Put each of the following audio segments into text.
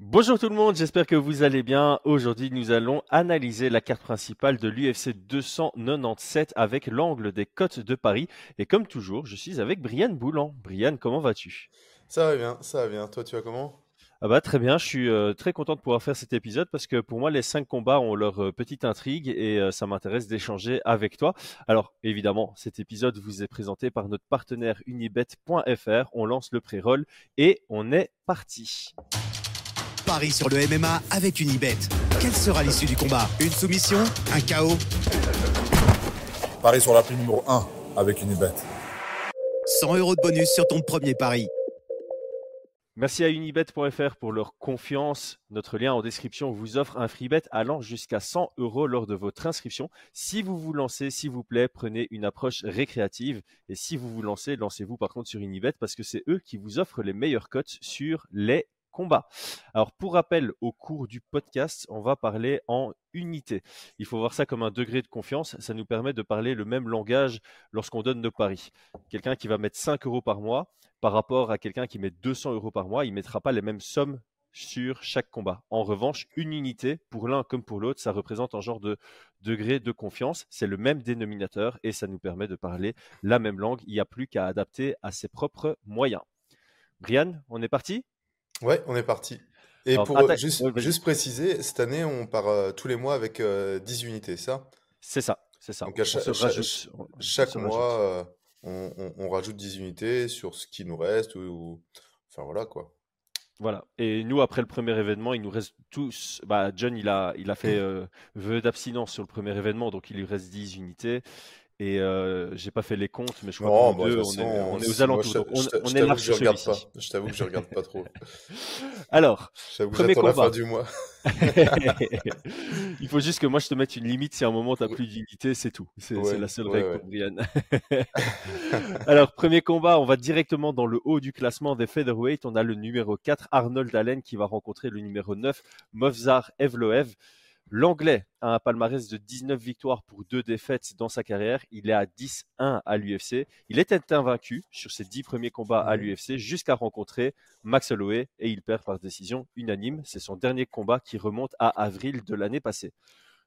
Bonjour tout le monde, j'espère que vous allez bien. Aujourd'hui, nous allons analyser la carte principale de l'UFC 297 avec l'angle des côtes de Paris. Et comme toujours, je suis avec Brian Boulan. Brian, comment vas-tu? Ça va bien, ça va bien. Toi, tu vas comment? Ah bah, très bien, je suis euh, très content de pouvoir faire cet épisode parce que pour moi les cinq combats ont leur euh, petite intrigue et euh, ça m'intéresse d'échanger avec toi. Alors évidemment, cet épisode vous est présenté par notre partenaire unibet.fr. On lance le pré-roll et on est parti. Paris sur le MMA avec Unibet. Quelle sera l'issue du combat? Une soumission? Un chaos Paris sur la prime numéro 1 avec Unibet. 100 euros de bonus sur ton premier pari. Merci à unibet.fr pour leur confiance. Notre lien en description vous offre un free bet allant jusqu'à 100 euros lors de votre inscription. Si vous vous lancez, s'il vous plaît, prenez une approche récréative. Et si vous vous lancez, lancez-vous par contre sur Unibet parce que c'est eux qui vous offrent les meilleures cotes sur les combats. Alors pour rappel, au cours du podcast, on va parler en unité. Il faut voir ça comme un degré de confiance. Ça nous permet de parler le même langage lorsqu'on donne nos paris. Quelqu'un qui va mettre 5 euros par mois par rapport à quelqu'un qui met 200 euros par mois, il ne mettra pas les mêmes sommes sur chaque combat. En revanche, une unité, pour l'un comme pour l'autre, ça représente un genre de degré de confiance. C'est le même dénominateur et ça nous permet de parler la même langue. Il n'y a plus qu'à adapter à ses propres moyens. Brian, on est parti? Ouais, on est parti. Et pour juste, préciser, cette année, on part euh, tous les mois avec 10 euh, unités, ça? C'est ça, c'est ça. Donc chaque, mois, on, rajoute 10 unités sur ce qui nous reste. Ou, Enfin voilà quoi. Voilà. Et nous, après le premier événement, il nous reste tous. Bah, John, il a, il a fait euh, vœu d'abstinence sur le premier événement, donc il lui reste 10 unités. Et euh, j'ai pas fait les comptes, mais je crois qu'on deux, on, est, on est aux alentours. on, on est large je regarde pas. Je t'avoue que je regarde pas trop. Alors, premier combat. la fin du mois. Il faut juste que moi je te mette une limite si à un moment tu n'as plus d'unité, c'est tout. C'est la seule règle pour Brian. Alors, premier combat, on va directement dans le haut du classement des featherweight. On a le numéro 4, Arnold Allen, qui va rencontrer le numéro 9, Movzar Evloev. L'Anglais a un palmarès de 19 victoires pour deux défaites dans sa carrière. Il est à 10-1 à l'UFC. Il était invaincu sur ses 10 premiers combats à l'UFC jusqu'à rencontrer Max Holloway et il perd par décision unanime. C'est son dernier combat qui remonte à avril de l'année passée.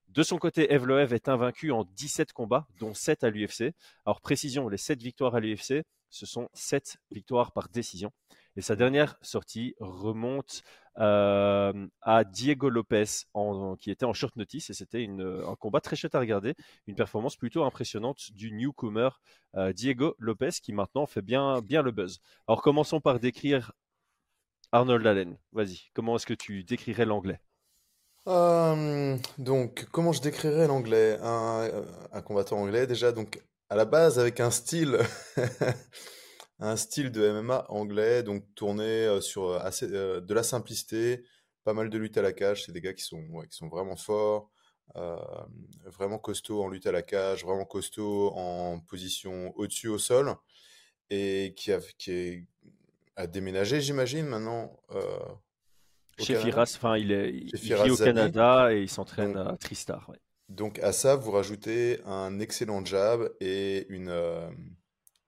De son côté, Evloev est invaincu en 17 combats, dont 7 à l'UFC. Alors précision, les 7 victoires à l'UFC, ce sont 7 victoires par décision. Et sa dernière sortie remonte euh, à Diego Lopez, qui était en short notice, et c'était un combat très chouette à regarder, une performance plutôt impressionnante du newcomer euh, Diego Lopez, qui maintenant fait bien, bien le buzz. Alors commençons par décrire Arnold Allen. Vas-y, comment est-ce que tu décrirais l'anglais? Euh, donc, comment je décrirais l'anglais? Un, un combattant anglais, déjà, donc, à la base, avec un style un style de MMA anglais, donc tourné euh, sur euh, assez, euh, de la simplicité, pas mal de lutte à la cage. C'est des gars qui sont, qui sont vraiment forts, vraiment costauds en lutte à la cage, vraiment costauds en position au-dessus au sol, et qui a, qui a déménagé, j'imagine, maintenant. Chez Firas, enfin, il, est, il vit au Canada et il s'entraîne à Tristar. Donc à ça, vous rajoutez un excellent jab et une,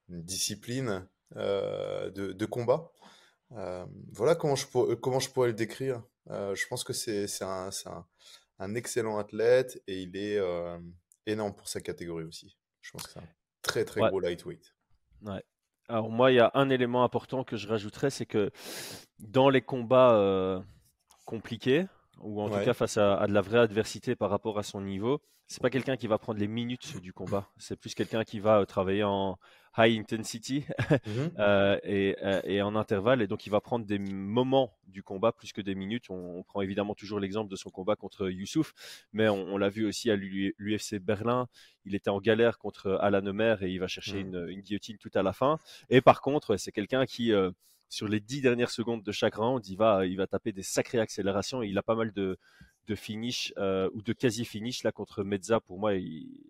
une discipline euh, de, combat. Euh, voilà comment je, comment je pourrais le décrire. Euh, je pense que c'est un, un, excellent athlète et il est énorme pour sa catégorie aussi. Je pense que c'est un très très gros lightweight. Ouais. Alors moi, il y a un élément important que je rajouterais, c'est que dans les combats compliqués, ou en tout cas face à, à, de la vraie adversité par rapport à son niveau, c'est pas quelqu'un qui va prendre les minutes du combat. C'est plus quelqu'un qui va travailler en, high intensity mhm. euh, euh, et, en intervalle. Et donc, il va prendre des moments du combat plus que des minutes. On, prend évidemment toujours l'exemple de son combat contre Youssouf, mais on, l'a vu aussi à l'UFC Berlin. Il était en galère contre Alan Omer et il va chercher mhm. une, guillotine tout à la fin. Et par contre, c'est quelqu'un qui euh, sur les dix dernières secondes de chaque round, il va, il va taper des sacrées accélérations. il a pas mal de, de finish euh, ou de quasi finish là contre Mezza pour moi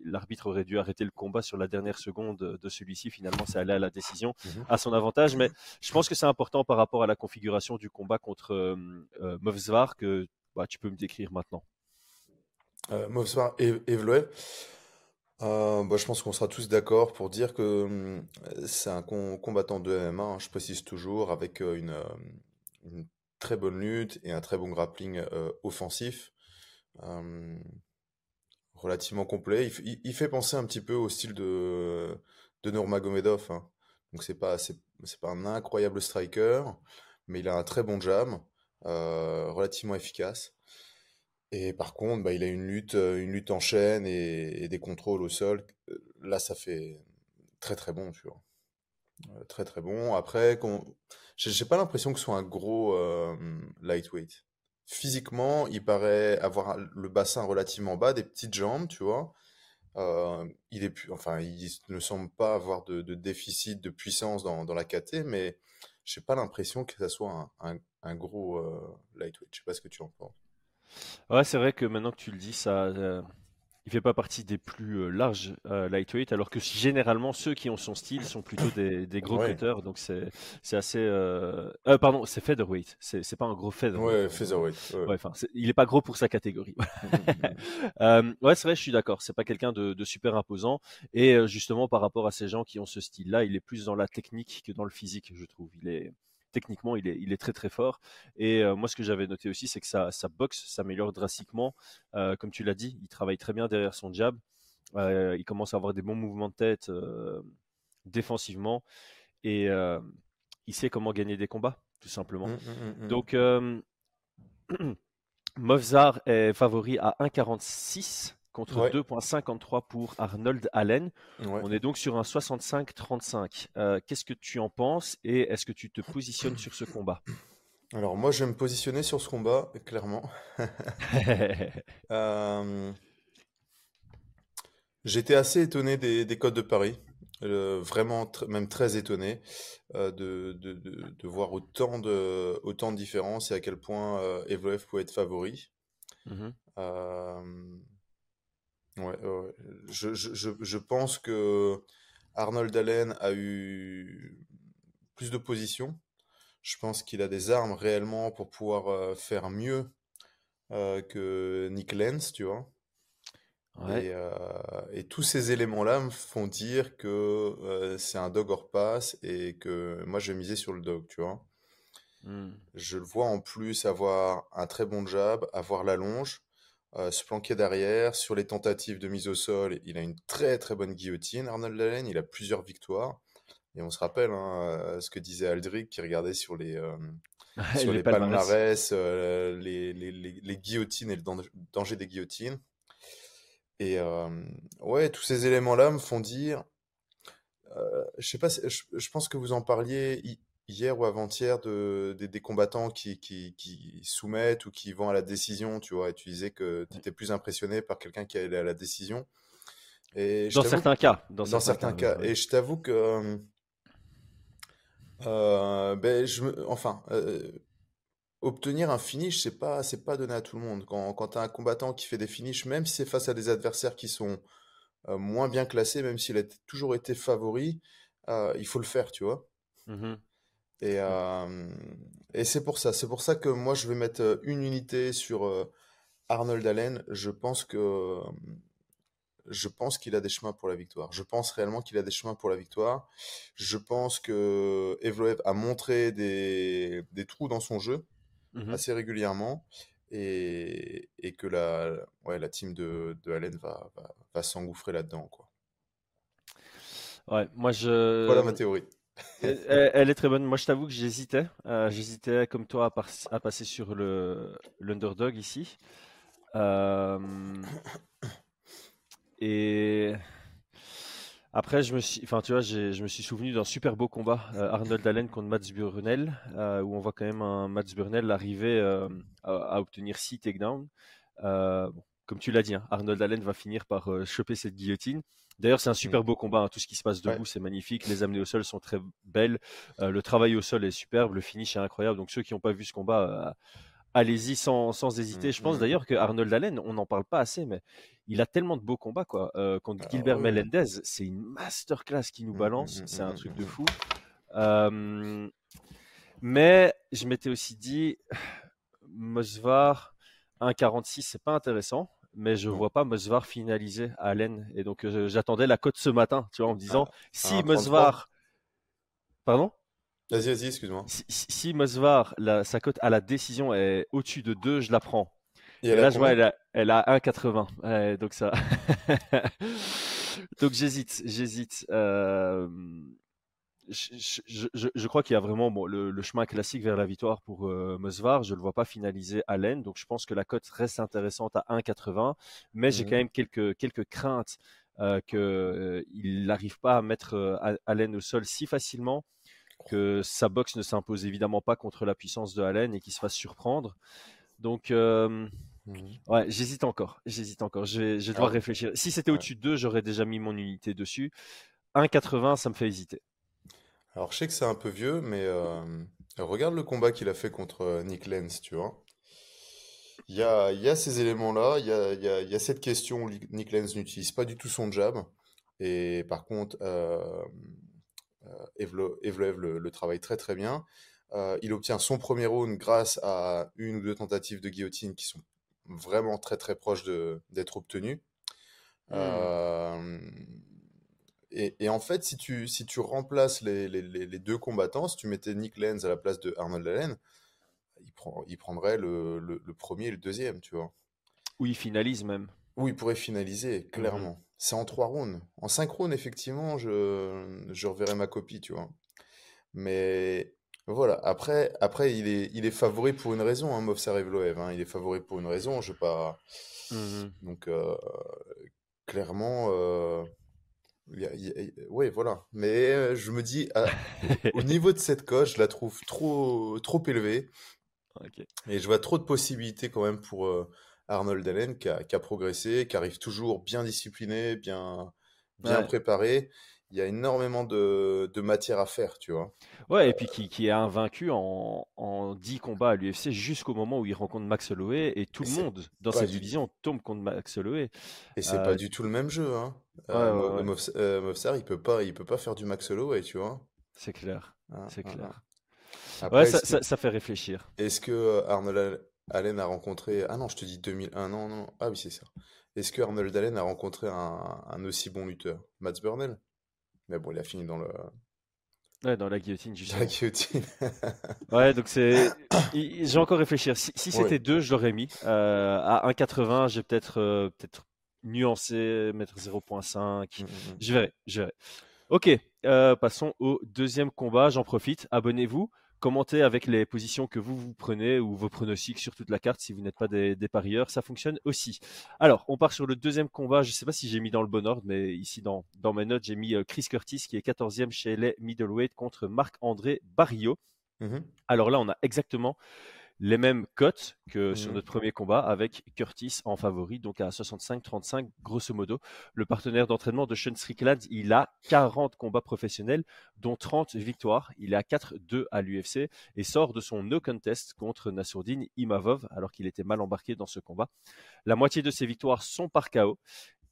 l'arbitre aurait dû arrêter le combat sur la dernière seconde de celui-ci. Finalement c'est allé à la décision mhm. à son avantage. Mais je pense que c'est important par rapport à la configuration du combat contre euh, euh que bah, tu peux me décrire maintenant. Euh, Movzvar et Evloev. Euh, bah, je pense qu'on sera tous d'accord pour dire que hum, c'est un combattant de MMA, hein, je précise toujours, avec une, une très bonne lutte et un très bon grappling offensif. relativement complet. Il, fait penser un petit peu au style de, de Nurmagomedov. Hein. Donc c'est pas c'est pas un incroyable striker, mais il a un très bon jam, relativement efficace. Et par contre, bah, il a une lutte, une lutte en chaîne et, des contrôles au sol. Là, ça fait très très bon, tu. Très très bon. Après, j'ai pas l'impression que ce soit un gros lightweight. Physiquement, il paraît avoir le bassin relativement bas, des petites jambes, tu vois. il est enfin, il ne semble pas avoir de, déficit de puissance dans, la KT, mais j'ai pas l'impression que ça soit un, gros lightweight. Je sais pas ce que tu en penses. Ouais, c'est vrai que maintenant que tu le dis, ça, euh, il fait pas partie des plus euh, larges euh, lightweight, alors que généralement ceux qui ont son style sont plutôt des, des gros cutters, donc c'est assez. pardon, c'est featherweight, c'est pas un gros featherweight. Ouais, featherweight. Ouais, enfin, il est pas gros pour sa catégorie. ouais, c'est vrai, je suis d'accord. C'est pas quelqu'un de, de super imposant, et justement par rapport à ces gens qui ont ce style-là, il est plus dans la technique que dans le physique, je trouve. Il est techniquement, il est, il est très très fort. Et euh, moi, ce que j'avais noté aussi, c'est que sa, sa boxe s'améliore drastiquement. Euh, comme tu l'as dit, il travaille très bien derrière son jab. Euh, il commence à avoir des bons mouvements de tête défensivement. Et il sait comment gagner des combats, tout simplement. Mmh, mmh, mmh, Donc, Mofzar est favori à 1,46 contre 2,53 pour Arnold Allen. On est donc sur un 65-35. Euh, qu'est-ce que tu en penses et est-ce que tu te positionnes sur ce combat? Alors moi, je vais me positionner sur ce combat, clairement. euh... J'étais assez étonné des, codes de Paris. Euh, vraiment même très étonné de, de, voir autant de, autant de différences et à quel point Evloev pouvait être favori. Mmh Ouais, Je, je, je, pense que Arnold Allen a eu plus de position. Je pense qu'il a des armes réellement pour pouvoir euh, faire mieux euh, que Nick Lenz, tu vois. Et, euh, et, tous ces éléments-là me font dire que c'est un dog hors passe et que moi je vais miser sur le dog, tu vois. Mmh. Je le vois en plus avoir un très bon jab, avoir la longe. Euh, se planquer derrière. Sur les tentatives de mise au sol, il a une très très bonne guillotine, Arnold Allen. Il a plusieurs victoires. Et on se rappelle hein, euh, ce que disait Aldric qui regardait sur les, euh, sur les, palmarès, les, les, les, guillotines et le danger des guillotines. Et ouais, tous ces éléments-là me font dire, je sais pas, je, je, pense que vous en parliez hier ou avant-hier de, des combattants qui, qui, qui, soumettent ou qui vont à la décision, tu vois, et tu disais que tu étais plus impressionné par quelqu'un qui allait à la décision. Et dans certains cas. Dans, certains, cas. Et je t'avoue que. Euh, euh, ben, je me, enfin, euh, obtenir un finish, c'est pas, c'est pas donné à tout le monde. Quand, quand tu as un combattant qui fait des finishes, même si c'est face à des adversaires qui sont moins bien classés, même s'il a toujours été favori, il faut le faire, tu vois? Mmh et, et c'est pour ça. C'est pour ça que moi, je vais mettre une unité sur Arnold Allen. Je pense que je pense qu'il a des chemins pour la victoire. Je pense réellement qu'il a des chemins pour la victoire. Je pense que Evloev a montré des, des trous dans son jeu mmh assez régulièrement et, et, que la, ouais, la team de, de Allen va, va, va s'engouffrer là-dedans. Quoi. Ouais, moi je. Voilà ma théorie elle, est très bonne. Moi, je t'avoue que j'hésitais. Euh, j'hésitais, comme toi, à, passer sur le l'underdog ici. Euh, et après, je me suis, enfin, tu vois, je me suis souvenu d'un super beau combat euh, Arnold Allen contre Mats Burnell, où on voit quand même un Mats Burnell arriver à, obtenir 6 takedowns. comme tu l'as dit, hein, Arnold Allen va finir par choper cette guillotine. D'ailleurs, c'est un super mmh. beau combat. Hein. Tout ce qui se passe debout, c'est magnifique. Les amenées au sol sont très belles. Euh, le travail au sol est superbe. Le finish est incroyable. Donc, ceux qui n'ont pas vu ce combat, euh, allez-y sans, sans hésiter. Je pense mmh, mmh. d'ailleurs que Arnold Allen, on n'en parle pas assez, mais il a tellement de beaux combats. Quoi. Euh, contre ah Gilbert Melendez, c'est une masterclass qui nous balance. c'est un truc de fou. mais je m'étais aussi dit, Mosvar 1,46, c'est pas intéressant mais je ne vois pas Mosvar finaliser à Allen. Et donc, j'attendais la cote ce matin, tu vois, en me disant, ah, si Mosvar. Pardon? Vas-y, vas-y, excuse-moi. Si, si Mosvar, sa cote à la décision est au-dessus de 2, je la prends. Et, là, je vois, elle a, elle a 1,80. donc ça. donc j'hésite, j'hésite. Euh, je, crois qu'il y a vraiment bon, le, chemin classique vers la victoire pour euh, Mosvar. Je ne le vois pas finaliser Allen. Donc je pense que la cote reste intéressante à 1,80. Mais j'ai mmh quand même quelques, quelques craintes euh, qu'il n'arrive pas à mettre Allen au sol si facilement que sa boxe ne s'impose évidemment pas contre la puissance de Allen et qu'il se fasse surprendre. Donc, euh, mmh ouais, j'hésite encore. J'hésite encore. Je vais, je dois réfléchir. Si c'était au-dessus de 2, j'aurais déjà mis mon unité dessus. 1,80, ça me fait hésiter. Alors, je sais que c'est un peu vieux, mais euh, regarde le combat qu'il a fait contre euh, Nick Lenz, tu vois. Il y a, il y a ces éléments-là, il y a, il y a, il y a cette question où Nick Lenz n'utilise pas du tout son jab. Et par contre, Evloev le, le, travaille très très bien. Euh, il obtient son premier round grâce à une ou deux tentatives de guillotine qui sont vraiment très très proches d'être obtenues. Hmm. Euh, et, en fait, si tu, si tu remplaces les, les, les, deux combattants, si tu mettais Nick Lenz à la place de Arnold Allen, il, prend, il prendrait le, le, premier et le deuxième, tu vois. Ou il finalise même. Oui, il pourrait finaliser, clairement. C'est en trois rounds. En cinq rounds, effectivement, je, je reverrai ma copie, tu vois. Mais voilà, après, après il, est, il est favori pour une raison, hein, Movsar Evloev. Hein. Il est favori pour une raison, je pas. Mmh Donc, euh, clairement. Euh... Oui, voilà. Mais euh, je me dis, au niveau de cette coche, je la trouve trop, trop élevée. Et je vois trop de possibilités quand même pour, euh, Arnold Allen qui a, progressé, qui arrive toujours bien discipliné, bien, bien préparé. Il y a énormément de, matière à faire, tu vois. Ouais, et puis qui, qui est invaincu en, en 10 combats à l'UFC jusqu'au moment où il rencontre Max Holloway et tout le monde dans cette division tombe contre Max Holloway. Et c'est pas euh, du tout le même jeu. Hein. Euh, euh il peut pas, il peut pas faire du Max Holloway, tu vois. C'est clair, ah, c'est ah, clair. Ah. ouais, ça, ça, fait réfléchir. Est-ce que Arnold Allen a rencontré. Ah non, je te dis 2001. Non, non. Ah oui, c'est ça. Est-ce que Arnold Allen a rencontré un, aussi bon lutteur? Mats Burnell? Mais bon, il a fini dans le. Ouais, dans la guillotine, justement. La guillotine. ouais, donc c'est. J'ai encore réfléchi. Si, c'était deux, je l'aurais mis. Euh, à 1,80, j'ai peut-être euh, peut-être nuancé, mettre 0,5. Mmh, mmh, mmh. Je verrai, je verrai. Ok, euh, passons au deuxième combat. J'en profite. Abonnez-vous commentez avec les positions que vous vous prenez ou vos pronostics sur toute la carte si vous n'êtes pas des, parieurs, ça fonctionne aussi. Alors, on part sur le deuxième combat. Je ne sais pas si j'ai mis dans le bon ordre, mais ici dans, dans mes notes, j'ai mis euh, Chris Curtis qui est 14e chez les middleweight contre Marc-André Barrio. Mmh Alors là, on a exactement les mêmes cotes que sur mmh. notre premier combat avec Curtis en favori, donc à 65-35 grosso modo. Le partenaire d'entraînement de Sean Strickland, il a 40 combats professionnels, dont 30 victoires. Il est à 4-2 à l'UFC et sort de son no contest contre Nassourdine Imavov alors qu'il était mal embarqué dans ce combat. La moitié de ses victoires sont par KO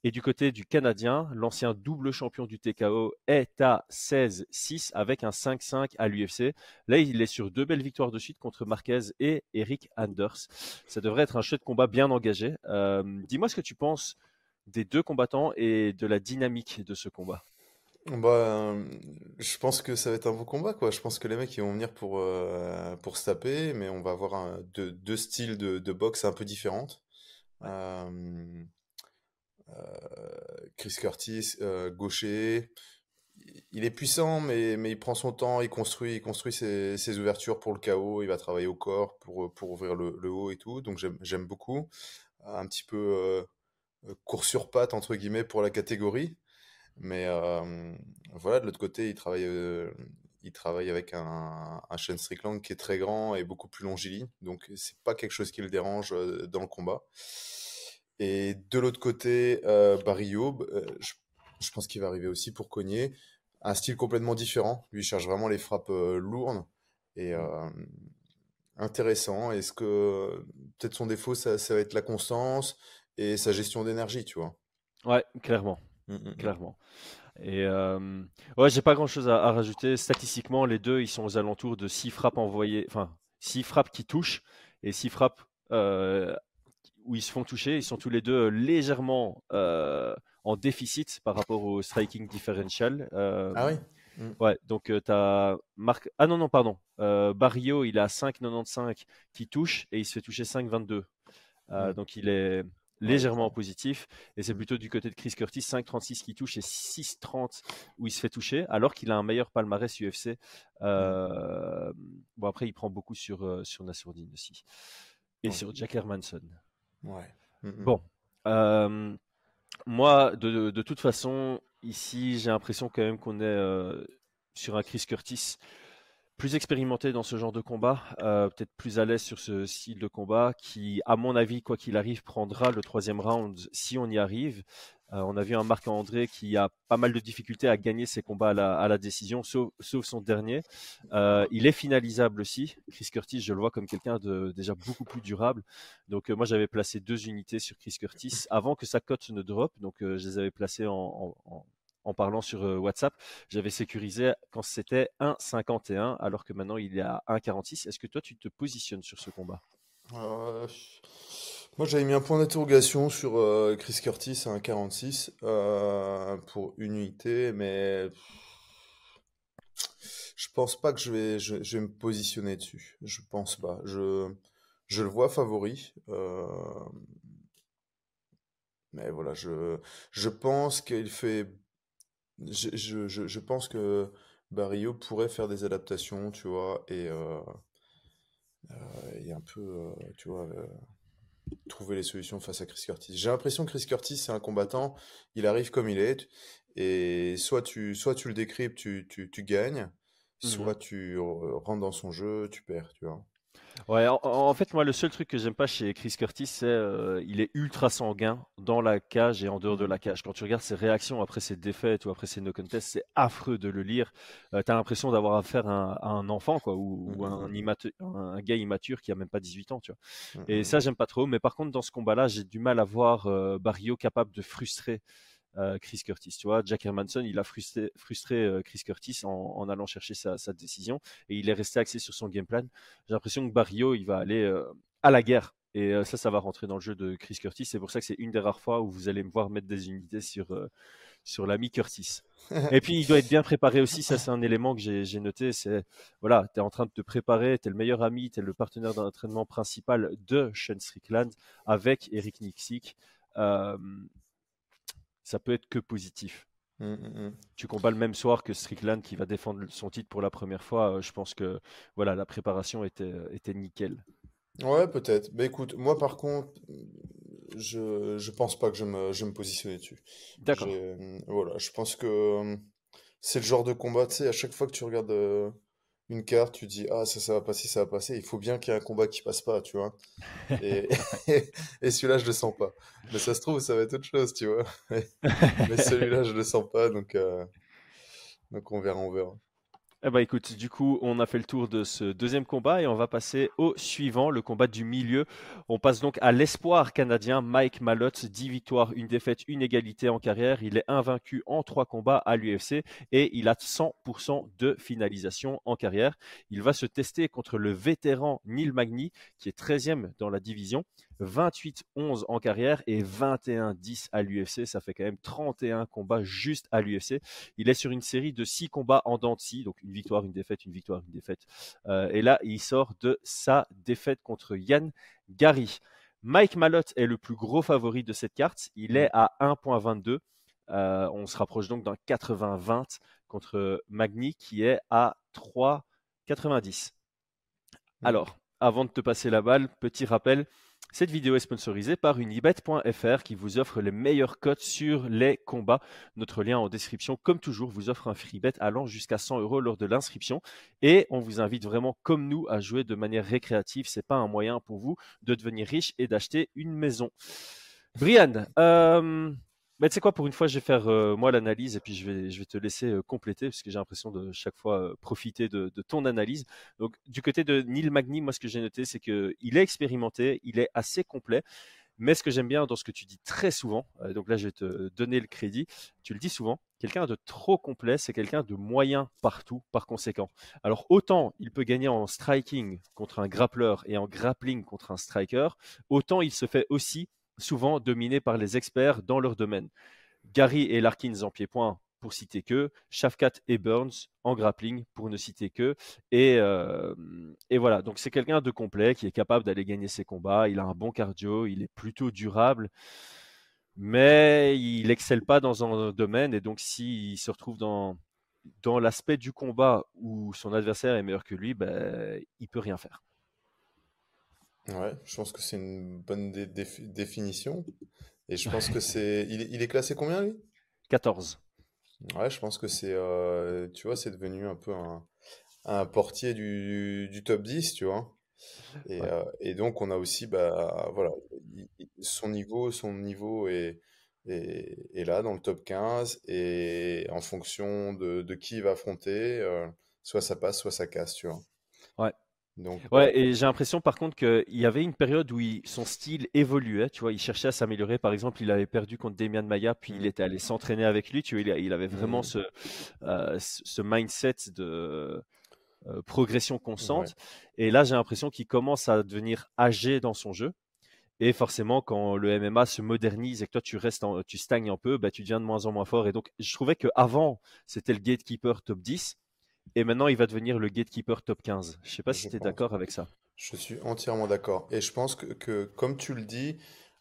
et du côté du Canadien, l'ancien double champion du TKO est à 16-6 avec un 5-5 à l'UFC. Là, il est sur deux belles victoires de suite contre Marquez et Eric Anders. Ça devrait être un jeu de combat bien engagé. Euh, dis-moi ce que tu penses des deux combattants et de la dynamique de ce combat. Bah, je pense que ça va être un beau combat, quoi. Je pense que les mecs ils vont venir pour, euh, pour se taper, mais on va avoir deux, styles de, boxe un peu différentes. Euh, euh, Chris Curtis, euh, gaucher, il est puissant, mais, mais il prend son temps, il construit, il construit ses, ouvertures pour le chaos, il va travailler au corps pour, pour ouvrir le, haut et tout. Donc j'aime beaucoup. Un petit peu euh, court sur patte, entre guillemets, pour la catégorie. Mais voilà, de l'autre côté, il travaille, il travaille avec un, un Strickland qui est très grand et beaucoup plus longiligne. Donc c'est pas quelque chose qui le dérange dans le combat. Et de l'autre côté, euh, Barrio, euh, je, pense qu'il va arriver aussi pour cogner. Un style complètement différent. Lui, il cherche vraiment les frappes euh, lourdes et mmh. intéressant. Est-ce que peut-être son défaut, ça, va être la constance et sa gestion d'énergie, tu vois Ouais, clairement. Mmh, mmh, clairement. Et ouais, j'ai pas grand chose à, à, rajouter. Statistiquement, les deux, ils sont aux alentours de 6 frappes envoyées, enfin, 6 frappes qui touchent et 6 frappes où ils se font toucher. Ils sont tous les deux euh, légèrement euh, en déficit par rapport au striking differential. Euh, ah oui Mm. Ouais, donc tu as Marc. Ah non, non, pardon. Barrio, il a 5,95 qui touche et il se fait toucher 5,22. Mm. Donc il est légèrement positif. Et c'est plutôt du côté de Chris Curtis, 5,36 qui touche et 6,30 où il se fait toucher, alors qu'il a un meilleur palmarès UFC. Euh, bon, après, il prend beaucoup sur, sur Nassourdine aussi. Et sur Jack Hermanson. Ouais. Bon. Euh, moi, de, de, toute façon, ici, j'ai l'impression quand même qu'on est sur un Chris Curtis plus expérimenté dans ce genre de combat, euh, peut-être plus à l'aise sur ce style de combat, qui, à mon avis, quoi qu'il arrive, prendra le troisième round si on y arrive. Euh, on a vu un Marc-André qui a pas mal de difficultés à gagner ses combats à la, décision, sauf, son dernier. Euh, il est finalisable aussi. Chris Curtis, je le vois comme quelqu'un de déjà beaucoup plus durable. Donc moi, j'avais placé deux unités sur Chris Curtis avant que sa cote ne drop. Donc je les avais placées en parlant sur euh, WhatsApp, j'avais sécurisé quand c'était 1,51 alors que maintenant il est à 1,46. Est-ce que toi tu te positionnes sur ce combat? Euh, Moi j'avais mis un point d'interrogation sur euh, Chris Curtis à 1,46 pour une unité, mais je pense pas que je vais, je, vais me positionner dessus. Je pense pas. Je, je le vois favori. Mais voilà, je, je pense qu'il fait je, je, je, pense que Barrio pourrait faire des adaptations, tu vois, et, euh, euh, un peu, euh, tu vois, trouver les solutions face à Chris Curtis. J'ai l'impression que Chris Curtis, c'est un combattant, il arrive comme il est, et soit tu, soit tu le décryptes, tu, tu, tu gagnes, mmh soit tu rentres dans son jeu, tu perds, tu vois. Ouais, en, fait, moi, le seul truc que j'aime pas chez Chris Curtis, c'est euh, il est ultra sanguin dans la cage et en dehors de la cage. Quand tu regardes ses réactions après ses défaites ou après ses no contests, c'est affreux de le lire. Euh, tu as l'impression d'avoir affaire à un, enfant, quoi, ou, un, mmh, mmh. un, gars immature qui a même pas 18 ans, tu vois. Et ça, j'aime pas trop. Mais par contre, dans ce combat-là, j'ai du mal à voir euh, Barrio capable de frustrer euh, Chris Curtis. Tu vois, Jack Hermanson, il a frustré, euh, Chris Curtis en, allant chercher sa, décision et il est resté axé sur son game plan. J'ai l'impression que Barrio, il va aller euh, à la guerre. Et ça, ça va rentrer dans le jeu de Chris Curtis. C'est pour ça que c'est une des rares fois où vous allez me voir mettre des unités sur, sur l'ami Curtis. Et puis, il doit être bien préparé aussi. Ça, c'est un élément que j'ai noté. C'est, voilà, tu es en train de te préparer. Tu es le meilleur ami, tu es le partenaire d'entraînement principal de Sean Strickland avec Eric Nixik ça peut être que positif. Mmh, mmh, mmh. Tu combats le même soir que Strickland qui va défendre son titre pour la première fois. Euh, je pense que voilà, la préparation était, euh, était nickel. Ouais, peut-être. Mais écoute, moi par contre, je, je pense pas que je me, je me positionner dessus. D'accord. Voilà, je pense que c'est le genre de combat, tu sais, à chaque fois que tu regardes euh, une carte, tu dis ah ça ça va passer, ça va passer. Il faut bien qu'il y ait un combat qui passe pas, tu vois. Et, et, celui-là je le sens pas. Mais ça se trouve ça va être autre chose, tu vois. Mais celui-là je le sens pas, donc euh, donc on verra, on verra. Eh ben écoute, du coup, on a fait le tour de ce deuxième combat et on va passer au suivant, le combat du milieu. On passe donc à l'espoir canadien Mike Malotte, 10 victoires, une défaite, une égalité en carrière. Il est invaincu en trois combats à l'UFC et il a 100% de finalisation en carrière. Il va se tester contre le vétéran Neil Magny, qui est 13e dans la division. 28-11 en carrière et 21-10 à l'UFC. Ça fait quand même 31 combats juste à l'UFC. Il est sur une série de 6 combats en dents donc une victoire, une défaite, une victoire, une défaite. Euh, et là, il sort de sa défaite contre Yann Gary. Mike Malotte est le plus gros favori de cette carte. Il est à 1.22. Euh, on se rapproche donc d'un 80-20 contre Magni qui est à 3,90. Alors, avant de te passer la balle, petit rappel, cette vidéo est sponsorisée par unibet.fr qui vous offre les meilleures cotes sur les combats. Notre lien en description, comme toujours, vous offre un free bet allant jusqu'à 100 euros lors de l'inscription. Et on vous invite vraiment, comme nous, à jouer de manière récréative. Ce n'est pas un moyen pour vous de devenir riche et d'acheter une maison. Brian, euh, mais tu sais quoi, pour une fois, je vais faire euh, moi l'analyse et puis je vais, je vais te laisser euh, compléter parce que j'ai l'impression de chaque fois euh, profiter de, ton analyse. Donc, du côté de Neil Magny, moi, ce que j'ai noté, c'est qu'il est expérimenté, il est assez complet. Mais ce que j'aime bien dans ce que tu dis très souvent, donc là, je vais te donner le crédit, tu le dis souvent, quelqu'un de trop complet, c'est quelqu'un de moyen partout, par conséquent. Alors, autant il peut gagner en striking contre un grappleur et en grappling contre un striker, autant il se fait aussi souvent dominés par les experts dans leur domaine. Gary et Larkins en pied-point, pour citer que, Shafkat et Burns en grappling, pour ne citer que. Et, et voilà, donc c'est quelqu'un de complet qui est capable d'aller gagner ses combats. Il a un bon cardio, il est plutôt durable, mais il excelle pas dans un domaine. Et donc, s'il se retrouve dans, dans l'aspect du combat où son adversaire est meilleur que lui, ben, il peut rien faire. Ouais, je pense que c'est une bonne définition. Et je pense que c'est. Il, est classé combien, lui? 14. Ouais, je pense que c'est, euh, tu vois, c'est devenu un peu un, portier du, top 10, tu vois. Euh, et, donc, on a aussi, bah, voilà, son niveau, son niveau est, est, là, dans le top 15. Et en fonction de, qui il va affronter, euh, soit ça passe, soit ça casse, tu vois. Ouais. Ouais, et j'ai l'impression par contre qu'il y avait une période où son style évoluait, tu vois, il cherchait à s'améliorer. Par exemple, il avait perdu contre Demian Maia, puis il mmh. était allé s'entraîner avec lui, tu vois, il, avait vraiment ce, euh, ce mindset de euh, progression constante. Et là, j'ai l'impression qu'il commence à devenir âgé dans son jeu. Et forcément, quand le MMA se modernise et que toi tu restes, tu stagnes un peu, bah, tu deviens de moins en moins fort. Et donc, je trouvais qu'avant, c'était le gatekeeper top 10. Et maintenant, il va devenir le gatekeeper top 15. Je ne sais pas si tu es d'accord avec ça. Je suis entièrement d'accord. Et je pense que, comme tu le dis,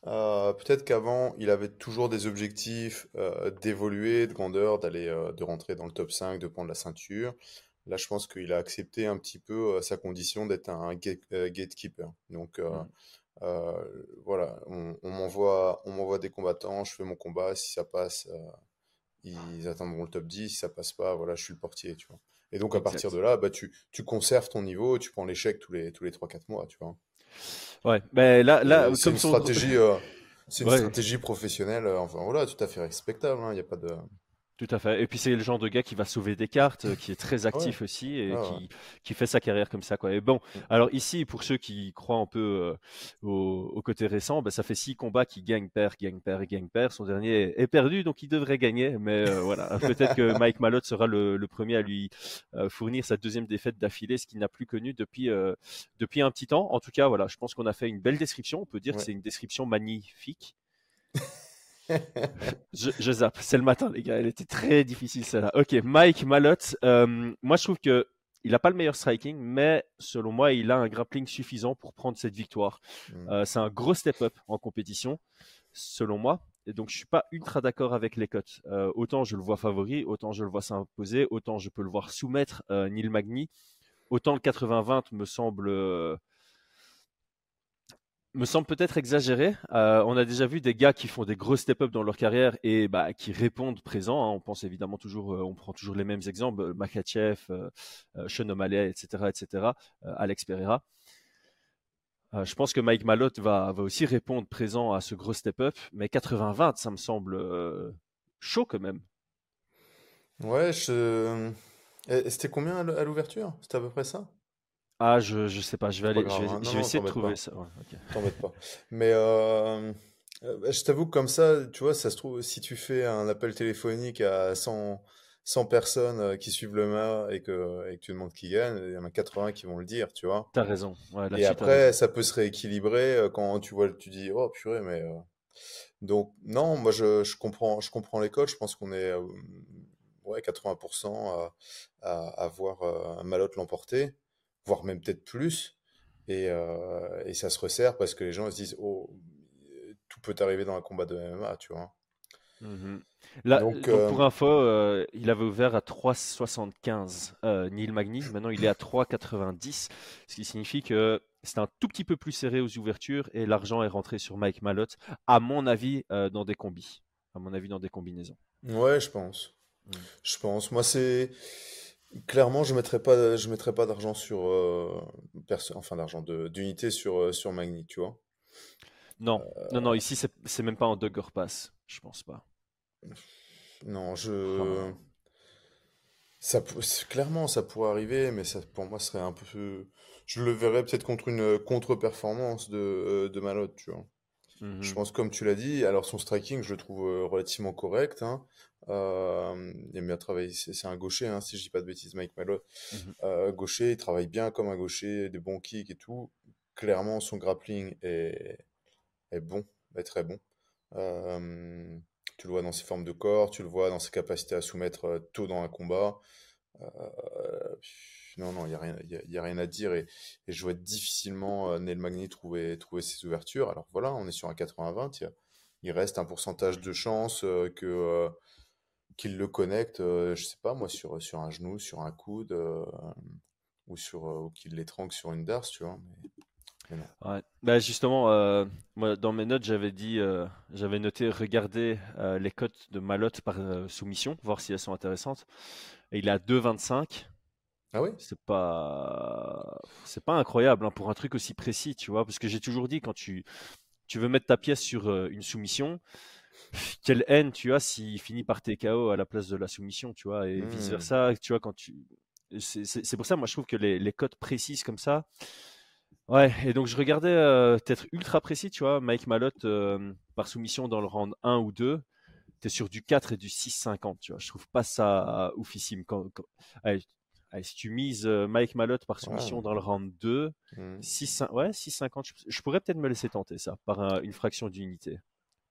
euh, peut-être qu'avant, il avait toujours des objectifs euh, d'évoluer, de grandeur, d'aller, euh, de rentrer dans le top 5, de prendre la ceinture. Là, je pense qu'il a accepté un petit peu sa condition d'être un gatekeeper. Donc, mmh. voilà, on, on m'envoie des combattants, je fais mon combat. Si ça passe, ils atteindront le top 10. Si ça passe pas, voilà, je suis le portier, tu vois. Et donc, à partir de là, bah, tu, tu conserves ton niveau, tu prends l'échec tous les, tous les 3-4 mois, tu vois. Ouais, mais là, là c'est une, stratégie, euh, une stratégie professionnelle, euh, enfin voilà, tout à fait respectable, hein, il n'y a pas de... Tout à fait. Et puis c'est le genre de gars qui va sauver des cartes, euh, qui est très actif aussi et qui, qui, fait sa carrière comme ça. Quoi. Et bon, mm. alors ici, pour ceux qui croient un peu euh, au, côté récent, bah, ça fait six combats qui gagne, perd, gagne, perd gagne, perd. Son dernier est perdu, donc il devrait gagner. Mais euh, voilà, peut-être que Mike Malotte sera le, le, premier à lui fournir sa deuxième défaite d'affilée, ce qu'il n'a plus connu depuis, depuis un petit temps. En tout cas, voilà, je pense qu'on a fait une belle description. On peut dire que c'est une description magnifique. je, zappe, c'est le matin, les gars. Elle était très difficile, celle-là. Ok, Mike Malotte. Euh, moi, je trouve que il n'a pas le meilleur striking, mais selon moi, il a un grappling suffisant pour prendre cette victoire. Mm. Euh, c'est un gros step-up en compétition, selon moi. Et donc, je suis pas ultra d'accord avec les cotes. Euh, autant je le vois favori, autant je le vois s'imposer, autant je peux le voir soumettre Neil Magny. Autant le 80-20 me semble me semble peut-être exagéré. Euh, on a déjà vu des gars qui font des gros step-up dans leur carrière et bah, qui répondent présent. Hein. On pense évidemment toujours, euh, on prend toujours les mêmes exemples, euh, Makachev, euh, Sean O'Malley, etc., etc., Alex Pereira. je pense que Mike Malotte va, aussi répondre présent à ce gros step-up, mais 80-20, ça me semble chaud quand même. Ouais, c'était combien à l'ouverture? C'était à peu près ça? Ah, je, je sais pas, je vais aller, je vais, hein. essayer de trouver ça. T'embête pas. Mais euh, euh, je t'avoue que comme ça, tu vois, ça se trouve, si tu fais un appel téléphonique à 100, 100 personnes euh, qui suivent le maire et que, et que tu demandes qui gagne, il y en a 80 qui vont le dire, tu vois. T'as raison. et après, ça peut se rééquilibrer quand tu vois, tu dis, oh purée, mais. Donc, non, moi, je, je, comprends, je comprends les codes. Je pense qu'on est ouais, 80% à, à, voir un Malotte l'emporter voire même peut-être plus. Et, euh, et, ça se resserre parce que les gens se disent Oh, tout peut arriver dans un combat de MMA, tu vois. Mmh Là, donc, euh, pour info, euh, il avait ouvert à 3,75 Neil Magny. Maintenant, il est à 3,90, ce qui signifie que c'est un tout petit peu plus serré aux ouvertures et l'argent est rentré sur Mike Malotte, à mon avis, dans des combis. À mon avis, dans des combinaisons. Ouais, je pense. Mmh. Je pense. Moi, c'est Clairement, je mettrais pas, je mettrais pas d'argent sur, euh, enfin d'argent d'unité sur euh, sur Magni, tu vois. Non, non, non. Ici, c'est même pas en Dugger Pass, je pense pas. Non, je. Ça, clairement, ça pourrait arriver, mais ça, pour moi, serait un peu. Je le verrais peut-être contre une contre-performance de, euh, de Malotte, tu vois. Mmh je pense, comme tu l'as dit, alors son striking, je le trouve relativement correct. Hein. Euh, il aime bien travailler, c'est un gaucher, hein, si je dis pas de bêtises, Mike Malott. Mmh euh, gaucher, il travaille bien comme un gaucher, des bons kicks et tout. Clairement, son grappling est, est bon, est très bon. Euh, Tu le vois dans ses formes de corps, tu le vois dans ses capacités à soumettre tôt dans un combat. non, non, il n'y a, rien, y a rien à dire. Et, je vois difficilement Neil Magny trouver, trouver ses ouvertures. Alors voilà, on est sur un 80-20. Il, reste un pourcentage de chance que qu'il le connecte, je sais pas moi, sur, sur un genou, sur un coude, ou, sur, ou qu'il l'étrangle sur une darse, tu vois. Ouais. Bah justement, euh, moi, dans mes notes, j'avais dit, euh, j'avais noté regarder euh, les cotes de Malotte par soumission, voir si elles sont intéressantes. Et il est à 2,25. Ah oui? C'est pas, c'est pas incroyable hein, pour un truc aussi précis, tu vois, parce que j'ai toujours dit quand tu, tu veux mettre ta pièce sur une soumission, quelle haine tu as s'il finit par TKO à la place de la soumission, tu vois, et vice versa, tu vois, quand tu, c'est pour ça, moi, je trouve que les, les cotes précises comme ça, Ouais, et donc je regardais euh, peut-être ultra précis, tu vois, Mike Malotte euh, par soumission dans le round 1 ou 2, tu es sur du 4 et du 6,50, tu vois. Je trouve pas ça oufissime. Quand, Allez, si tu mises euh, Mike Malotte par soumission dans le round 2, 6, mmh. ouais, 6,50, je, pourrais peut-être me laisser tenter ça par une fraction d'unité.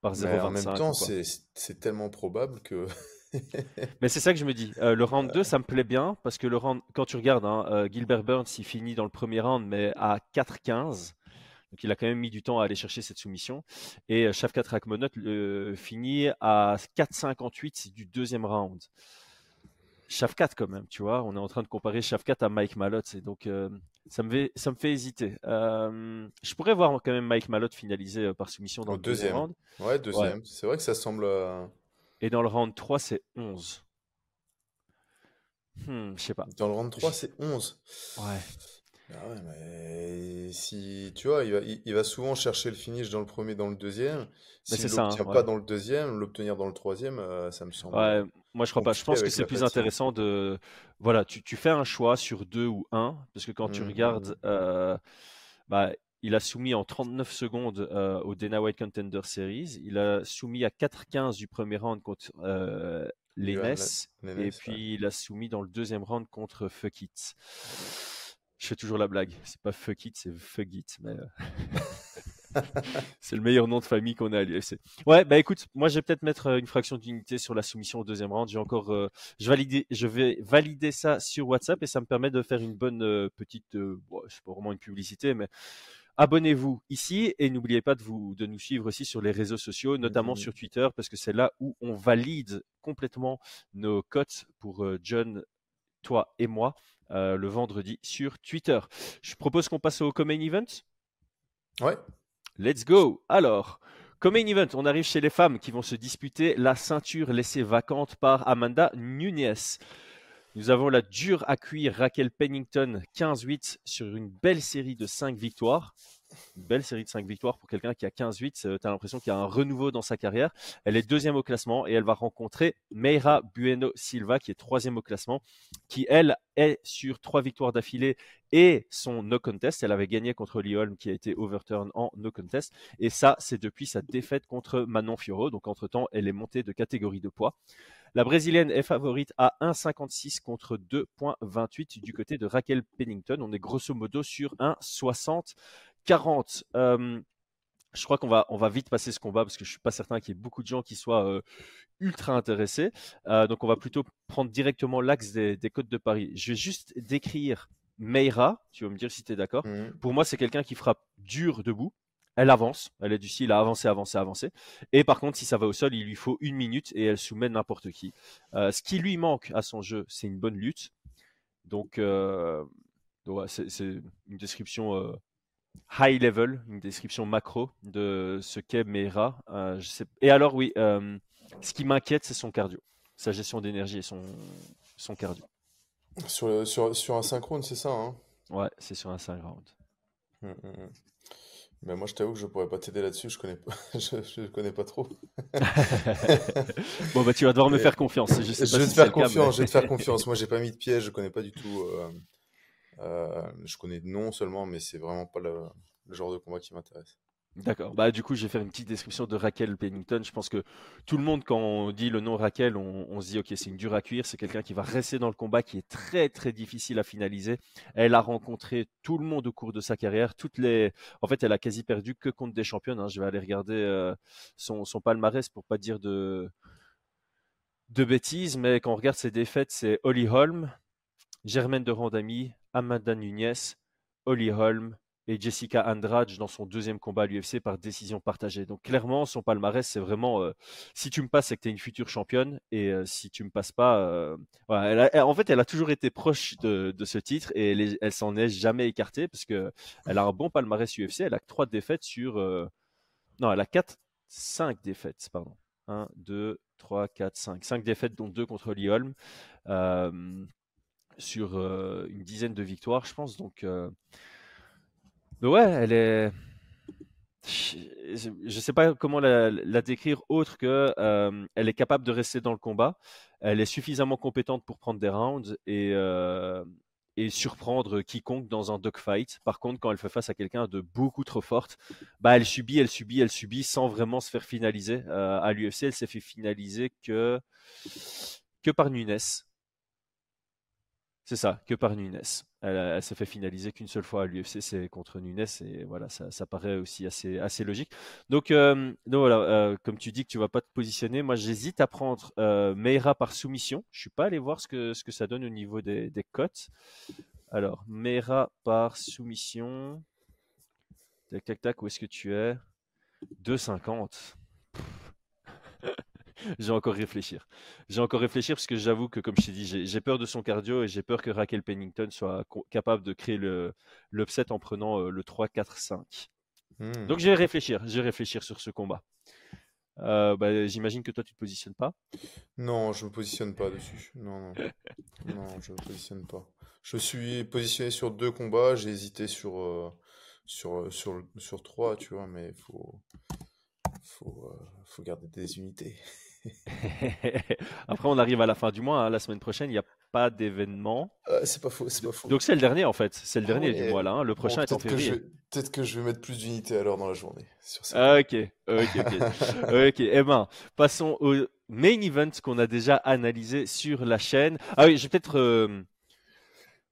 Par 0,25. En même temps, c'est tellement probable que Mais c'est ça que je me dis. Euh, le round 2, ça me plaît bien parce que le round, quand tu regardes, hein, euh, Gilbert Burns, il finit dans le premier round, mais à 4-15. Donc il a quand même mis du temps à aller chercher cette soumission. Et euh, Shafkat Rakmonot finit à 4-58 du deuxième round. Shafkat quand même, tu vois. On est en train de comparer Shafkat à Mike Malott. Et donc ça, me fait, ça me fait hésiter. je pourrais voir quand même Mike Malott finaliser par soumission dans le deuxième, round. Ouais, deuxième. C'est vrai que ça semble et dans le round 3, c'est 11. Hmm, je sais pas. Dans le round 3, c'est 11. Ouais. Ah ouais, mais si tu vois, il va, il, va, souvent chercher le finish dans le premier, dans le deuxième. S'il ne l'obtient hein, pas dans le deuxième, l'obtenir dans le troisième, euh, ça me semble. Ouais, moi je crois pas. Je pense que c'est plus intéressant de. Voilà, tu, tu, fais un choix sur deux ou un, parce que quand tu mmh. regardes, euh, bah, il a soumis en 39 secondes euh, au Dana White Contender Series. Il a soumis à 4-15 du premier round contre euh. Et puis il a soumis dans le deuxième round contre Fuck It. Je fais toujours la blague. C'est pas Fuck It, c'est Fuck It. Mais euh, c'est le meilleur nom de famille qu'on a à l'UFC. Ouais, bah écoute, moi je vais peut-être mettre euh, une fraction d'unité sur la soumission au deuxième round. J'ai encore, je, je vais valider ça sur WhatsApp et ça me permet de faire une bonne petite, bon, c'est pas vraiment une publicité, mais abonnez-vous ici et n'oubliez pas de, vous, de nous suivre aussi sur les réseaux sociaux, notamment sur Twitter, parce que c'est là où on valide complètement nos cotes pour euh, John, toi et moi euh, le vendredi sur Twitter. Je propose qu'on passe au Common Event? Ouais. Let's go. Alors, Common Event, on arrive chez les femmes qui vont se disputer la ceinture laissée vacante par Amanda Nunes. Nous avons la dure à cuire Raquel Pennington, 15-8 sur une belle série de 5 victoires. Belle série de 5 victoires pour quelqu'un qui a 15-8. Tu as l'impression qu'il y a un renouveau dans sa carrière. Elle est deuxième au classement et elle va rencontrer Meira Bueno Silva, qui est troisième au classement, qui, elle, est sur trois victoires d'affilée et son no contest. Elle avait gagné contre Liholm qui a été overturn en no contest. Et ça, c'est depuis sa défaite contre Manon Fioro. Donc, entre-temps, elle est montée de catégorie de poids. La Brésilienne est favorite à 1,56 contre 2,28 du côté de Raquel Pennington. On est grosso modo sur 1,60. 40. Je crois qu'on va, on va vite passer ce combat parce que je ne suis pas certain qu'il y ait beaucoup de gens qui soient ultra intéressés. Donc on va plutôt prendre directement l'axe des, des, côtes de Paris. Je vais juste décrire Meira, tu vas me dire si tu es d'accord. Mmh. Pour moi, c'est quelqu'un qui frappe dur debout. Elle avance, elle est du style à avancer, avancer, avancer. Et par contre, si ça va au sol, il lui faut une minute et elle soumet n'importe qui. Ce qui lui manque à son jeu, c'est une bonne lutte. Donc, c'est une description high level, une description macro de ce qu'est Meira. Et alors, oui, ce qui m'inquiète, c'est son cardio, sa gestion d'énergie et son, son cardio. Sur, sur, sur un synchrone, c'est ça hein? Ouais, c'est sur un synchrone. Hum, hum, hum. Mais moi, je t'avoue que je pourrais pas t'aider là-dessus, je connais pas, je, connais pas trop. bon, bah, tu vas devoir me faire confiance. Je, vais te faire confiance, je vais te faire confiance. Moi, j'ai pas mis de piège, je connais pas du tout. Euh, euh, je connais de nom seulement, mais c'est vraiment pas le, genre de combat qui m'intéresse. D'accord. Bah, du coup, je vais faire une petite description de Raquel Pennington. Je pense que tout le monde, quand on dit le nom Raquel, on, se dit, OK, c'est une dure à cuire. C'est quelqu'un qui va rester dans le combat, qui est très, très difficile à finaliser. Elle a rencontré tout le monde au cours de sa carrière. Toutes les... En fait, elle a quasi perdu que contre des championnes. Hein. Je vais aller regarder euh, son, son, palmarès pour pas dire de, de bêtises. Mais quand on regarde ses défaites, c'est Holly Holm, Germaine de Randami, Amanda Nunes, Holly Holm, et Jessica Andrade dans son deuxième combat à l'UFC par décision partagée. Donc clairement, son palmarès, c'est vraiment euh, si tu me passes, c'est que tu es une future championne, et euh, si tu me passes pas, euh, en fait, elle a toujours été proche de, ce titre et elle, s'en est jamais écartée parce que elle a un bon palmarès UFC. Elle a trois défaites sur, non, elle a quatre, cinq défaites, pardon. 1, 2, 3, 4, 5. 5 défaites, dont deux contre Lee Holm, sur une dizaine de victoires, je pense. Donc, ouais, elle est. Je ne sais pas comment la, décrire autre que euh, elle est capable de rester dans le combat. Elle est suffisamment compétente pour prendre des rounds et, euh, et surprendre quiconque dans un dogfight. Par contre, quand elle fait face à quelqu'un de beaucoup trop forte, bah elle subit, elle subit, elle subit sans vraiment se faire finaliser. Euh, à l'UFC, elle s'est fait finaliser que que par Nunes. C'est ça, que par Nunes. Elle, s'est fait finaliser qu'une seule fois à l'UFC, c'est contre Nunes, et voilà, ça, paraît aussi assez, assez logique. Donc, euh, voilà, euh, comme tu dis que tu vas pas te positionner, moi j'hésite à prendre euh, Meira par soumission. Je suis pas allé voir ce que, ce ça donne au niveau des, des cotes. Alors, Meira par soumission. Tac, tac, tac, où est-ce que tu es? 2,50. J'ai encore réfléchir. J'ai encore réfléchir parce que j'avoue que, comme je t'ai dit, j'ai peur de son cardio et j'ai peur que Raquel Pennington soit capable de créer l'upset en prenant euh, le 3-4-5. Hmm. Donc, je vais réfléchir. Je vais réfléchir sur ce combat. Euh, bah, j'imagine que toi, tu te positionnes pas? Non, je me positionne pas dessus. Non, non. non, je me positionne pas. Je suis positionné sur deux combats. J'ai hésité sur, euh, sur, sur, sur trois, tu vois, mais il faut, faut, faut garder des unités. Après, on arrive à la fin du mois. Hein. La semaine prochaine, il n'y a pas d'événement. Euh, c'est pas faux, c'est pas faux. Donc c'est le dernier en fait. C'est le ah dernier du mois là. Hein. Le prochain est en février. Peut-être que je vais mettre plus d'unités alors dans la journée. ah, ok, ok, ok. ok. Eh ben, passons au main event qu'on a déjà analysé sur la chaîne. Ah oui, je vais peut-être euh,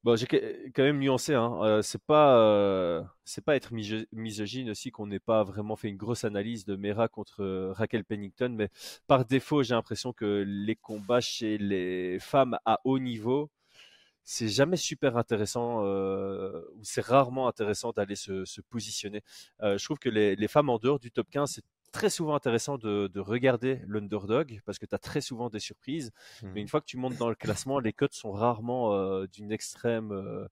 Bon, j'ai quand même nuancé. Hein. Euh, c'est pas, euh, c'est pas être misogyne aussi qu'on n'ait pas vraiment fait une grosse analyse de Mera contre euh, Raquel Pennington, mais par défaut, j'ai l'impression que les combats chez les femmes à haut niveau, c'est jamais super intéressant ou c'est rarement intéressant d'aller se, se positionner. je trouve que les, les, femmes en dehors du top 15, c'est très souvent intéressant de, regarder l'underdog parce que tu as très souvent des surprises. Mais mmh. une fois que tu montes dans le classement, les cotes sont rarement euh, d'une extrême. Euh,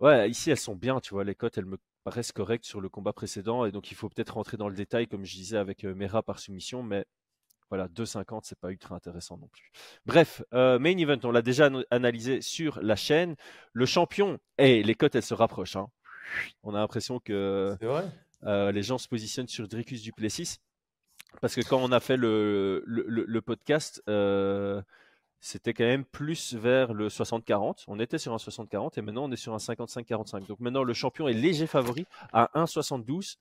ouais, ici elles sont bien, tu vois. Les cotes, elles me paraissent correctes sur le combat précédent et donc il faut peut-être rentrer dans le détail, comme je disais avec euh, Mera par soumission, mais. Voilà, 2,50, c'est pas ultra intéressant non plus. Bref, main event, on l'a déjà analysé sur la chaîne. Le champion, et les cotes, elles se rapprochent. Hein. On a l'impression que. C'est vrai? Euh, les gens se positionnent sur Dricus Duplessis. Parce que quand on a fait le, le, podcast, euh, c'était quand même plus vers le 60-40. On était sur un 60-40 et maintenant on est sur un 55-45. Donc maintenant le champion est léger favori à 1,72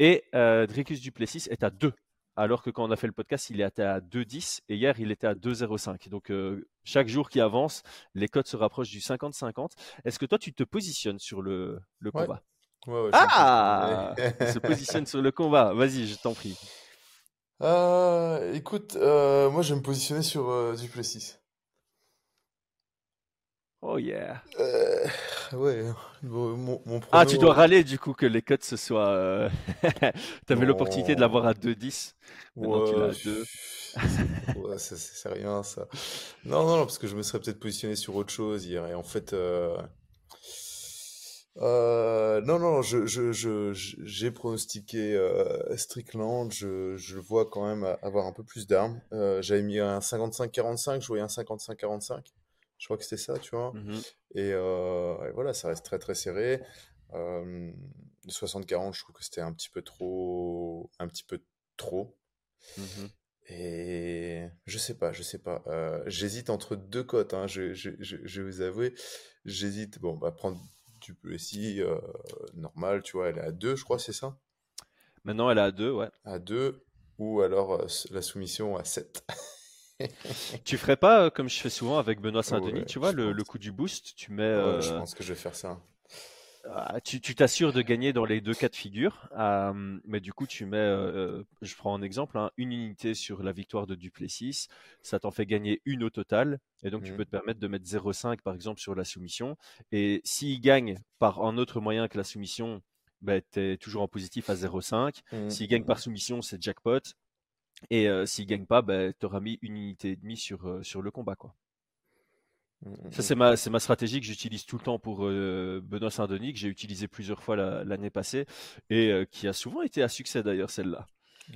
et euh, Dricus Duplessis est à 2. Alors que quand on a fait le podcast, il était à 2,10 et hier il était à 2,05. Donc chaque jour qui avance, les codes se rapprochent du 50-50. Est-ce que toi tu te positionnes sur le, le combat? Ah Il se positionne sur le combat. Vas-y, je t'en prie. Euh, écoute, euh, moi je vais me positionner sur euh, Duplessis. Oh yeah. ouais. mon, ah, tu dois râler du coup que les codes ce soit. tu avais l'opportunité de l'avoir à 2-10. Maintenant tu l'as à 2. ouais, c'est rien ça. Non, non, non, parce que je me serais peut-être positionné sur autre chose hier. Et en fait, euh, non, non, je, je, je, j'ai pronostiqué euh, Strickland. Je, je vois quand même avoir un peu plus d'armes. Euh, j'avais mis un 55-45, je voyais un 55-45. Je crois que c'était ça, tu vois. Mmh et, voilà, ça reste très très serré. le 60-40, je trouve que c'était un petit peu trop. Un petit peu trop. Mmh et je sais pas, je sais pas. j'hésite entre deux cotes, hein, je, je, je, je, vais vous avouer. J'hésite, bon, bah, prendre Duplessis euh, normal, tu vois, elle est à 2, je crois, c'est ça? Maintenant, elle est à 2, ouais. À 2, ou alors euh, la soumission à 7. tu ferais pas euh, comme je fais souvent avec Benoît Saint-Denis, tu vois, le, coup du boost, tu mets. je pense que je vais faire ça. Ah, tu t'assures de gagner dans les deux cas de figure, mais du coup, tu mets, euh, je prends un exemple, hein, une unité sur la victoire de Duplessis, ça t'en fait gagner une au total, et donc tu mmh. peux te permettre de mettre 0,5 par exemple sur la soumission. Et s'il gagne par un autre moyen que la soumission, bah, tu es toujours en positif à 0,5. Mmh. S'il gagne par soumission, c'est jackpot. Et euh, s'il gagne pas, bah, tu auras mis une unité et demie sur, euh, sur le combat. quoi. Mmh, Ça, mmh. c'est ma, stratégie que j'utilise tout le temps pour euh, Benoît Saint-Denis, que j'ai utilisé plusieurs fois l'année passée et euh, qui a souvent été à succès d'ailleurs, celle-là.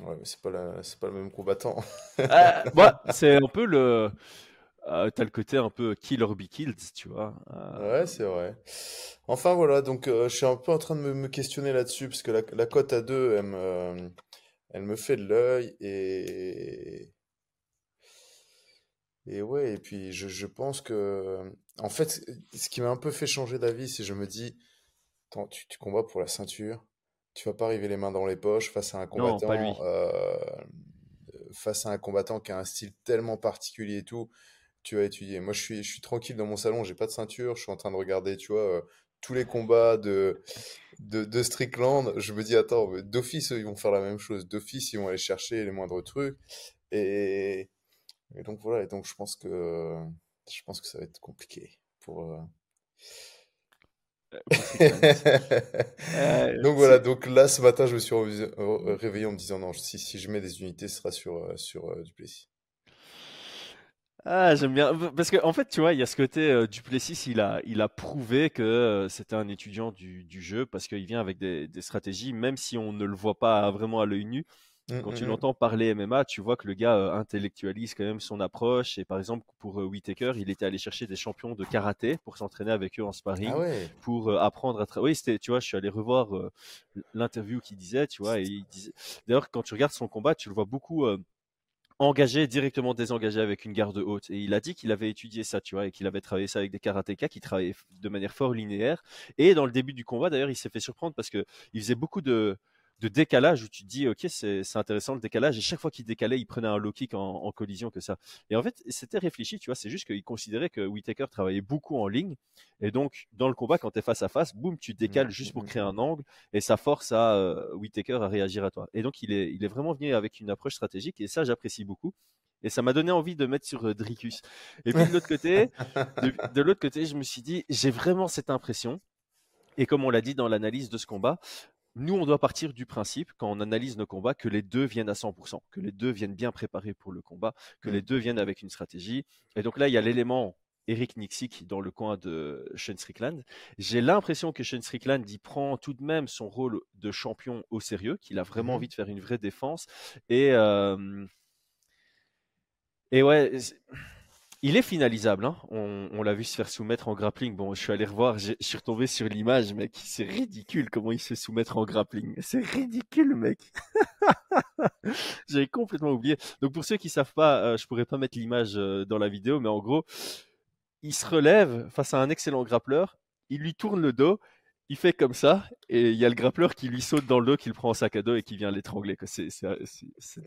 Ouais, mais c'est pas, pas le même combattant. Bah, c'est un peu le. Euh, t'as le côté un peu kill or be killed, tu vois. Ouais, c'est vrai. Enfin voilà, donc je suis un peu en train de me, questionner là-dessus, parce que la, la cote à 2, elle me, elle me fait de l'œil et et ouais, et puis je, je pense que, en fait, ce qui m'a un peu fait changer d'avis, c'est je me dis, attends, tu, tu combats pour la ceinture, tu vas pas arriver les mains dans les poches face à un combattant, euh, face à un combattant qui a un style tellement particulier et tout, tu vas étudier. Moi, je suis, je suis tranquille dans mon salon, j'ai pas de ceinture, je suis en train de regarder, tu vois, euh, tous les combats de, de, de, Strickland. Je me dis, attends, d'office, ils vont faire la même chose. D'office, ils vont aller chercher les moindres trucs. Et, et donc voilà, et donc je pense que je pense que ça va être compliqué pour. Euh, euh, donc voilà, donc là ce matin je me suis réveillé en me disant non, si, si je mets des unités, ce sera sur, euh, sur Duplessis. Ah, j'aime bien. Parce qu'en en fait, tu vois, il y a ce côté Duplessis, il a, il a prouvé que c'était un étudiant du, du, jeu parce qu'il vient avec des, des, stratégies, même si on ne le voit pas vraiment à l'œil nu. Quand tu mmh, mmh. l'entends parler MMA, tu vois que le gars euh, intellectualise quand même son approche. Et par exemple, pour euh, Whitaker, il était allé chercher des champions de karaté pour s'entraîner avec eux en sparring, ah pour euh, apprendre à travailler. Oui, c'était, tu vois, je suis allé revoir l'interview qu'il disait, tu vois, et il disait. D'ailleurs, quand tu regardes son combat, tu le vois beaucoup engagé, directement désengagé avec une garde haute. Et il a dit qu'il avait étudié ça, tu vois, et qu'il avait travaillé ça avec des karatékas qui travaillaient de manière fort linéaire. Et dans le début du combat, d'ailleurs, il s'est fait surprendre parce que il faisait beaucoup de de décalage où tu te dis ok c'est intéressant le décalage. Et chaque fois qu'il décalait il prenait un low kick en, collision que ça. Et en fait c'était réfléchi tu vois. C'est juste qu'il considérait que Whitaker travaillait beaucoup en ligne. Et donc dans le combat quand tu es face à face boum tu décales mmh, juste pour mmh, créer mmh. un angle. Et ça force à euh, Whitaker à réagir à toi. Et donc il est il est vraiment venu avec une approche stratégique. Et ça j'apprécie beaucoup. Et ça m'a donné envie de mettre sur euh, Dricus. Et puis de l'autre côté, de l'autre côté, je me suis dit, j'ai vraiment cette impression, et comme on l'a dit dans l'analyse de ce combat, nous, on doit partir du principe, quand on analyse nos combats, que les deux viennent à 100%, que les deux viennent bien préparés pour le combat, que les mmh. deux viennent avec une stratégie. Et donc là, il y a l'élément Eric Nixik dans le coin de Shane Strickland. J'ai l'impression que Shane Strickland y prend tout de même son rôle de champion au sérieux, qu'il a vraiment mmh envie de faire une vraie défense. Et, et ouais il est finalisable, hein. on, l'a vu se faire soumettre en grappling. Bon, je suis allé revoir, je suis retombé sur l'image, mec. C'est ridicule comment il se fait soumettre en grappling. C'est ridicule, mec. J'avais complètement oublié. Donc pour ceux qui savent pas, euh, je pourrais pas mettre l'image euh, dans la vidéo, mais en gros, il se relève face à un excellent grappleur, il lui tourne le dos il fait comme ça, et il y a le grappleur qui lui saute dans le dos, qui le prend en sac à dos et qui vient l'étrangler. C'est